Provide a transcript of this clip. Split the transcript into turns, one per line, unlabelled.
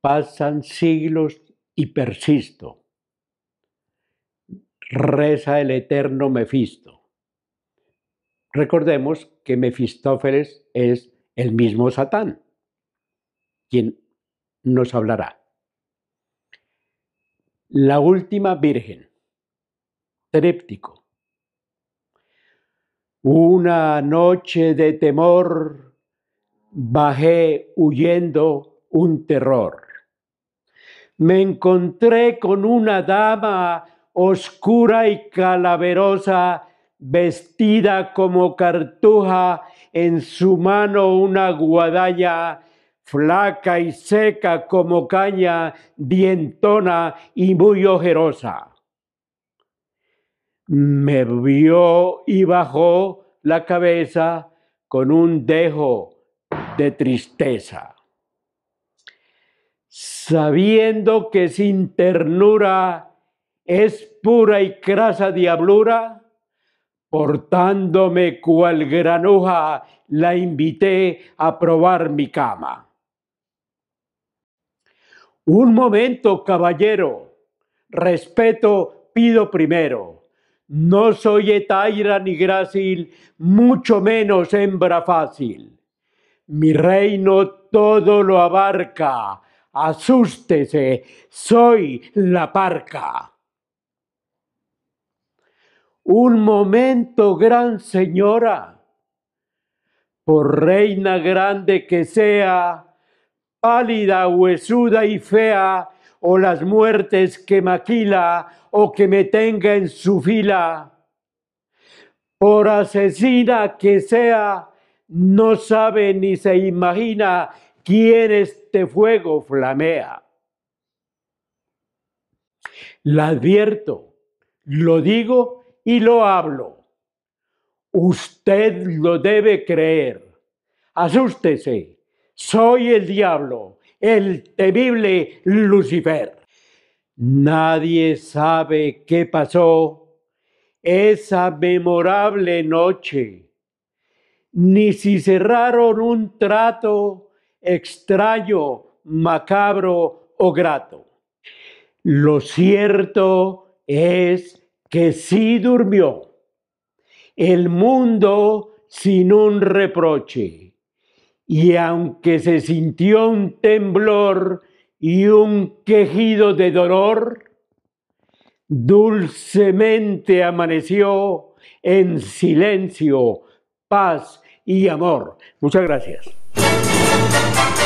pasan siglos y persisto. Reza el eterno Mefisto. Recordemos que Mefistófeles es el mismo Satán, quien nos hablará. La última Virgen. Tríptico. Una noche de temor bajé huyendo un terror. Me encontré con una dama oscura y calaverosa, vestida como cartuja, en su mano una guadaña, flaca y seca como caña, dientona y muy ojerosa me vio y bajó la cabeza con un dejo de tristeza. Sabiendo que sin ternura es pura y crasa diablura, portándome cual granuja, la invité a probar mi cama. Un momento, caballero, respeto pido primero no soy etaira ni grácil, mucho menos hembra fácil. Mi reino todo lo abarca. Asústese, soy la parca. Un momento, gran señora, por reina grande que sea, pálida, huesuda y fea, o las muertes que maquila o que me tenga en su fila. Por asesina que sea, no sabe ni se imagina quién este fuego flamea. La advierto, lo digo y lo hablo. Usted lo debe creer. Asústese, soy el diablo el temible Lucifer. Nadie sabe qué pasó esa memorable noche, ni si cerraron un trato extraño, macabro o grato. Lo cierto es que sí durmió el mundo sin un reproche y aunque se sintió un temblor y un quejido de dolor, dulcemente amaneció en silencio, paz y amor. Muchas gracias. Thank you.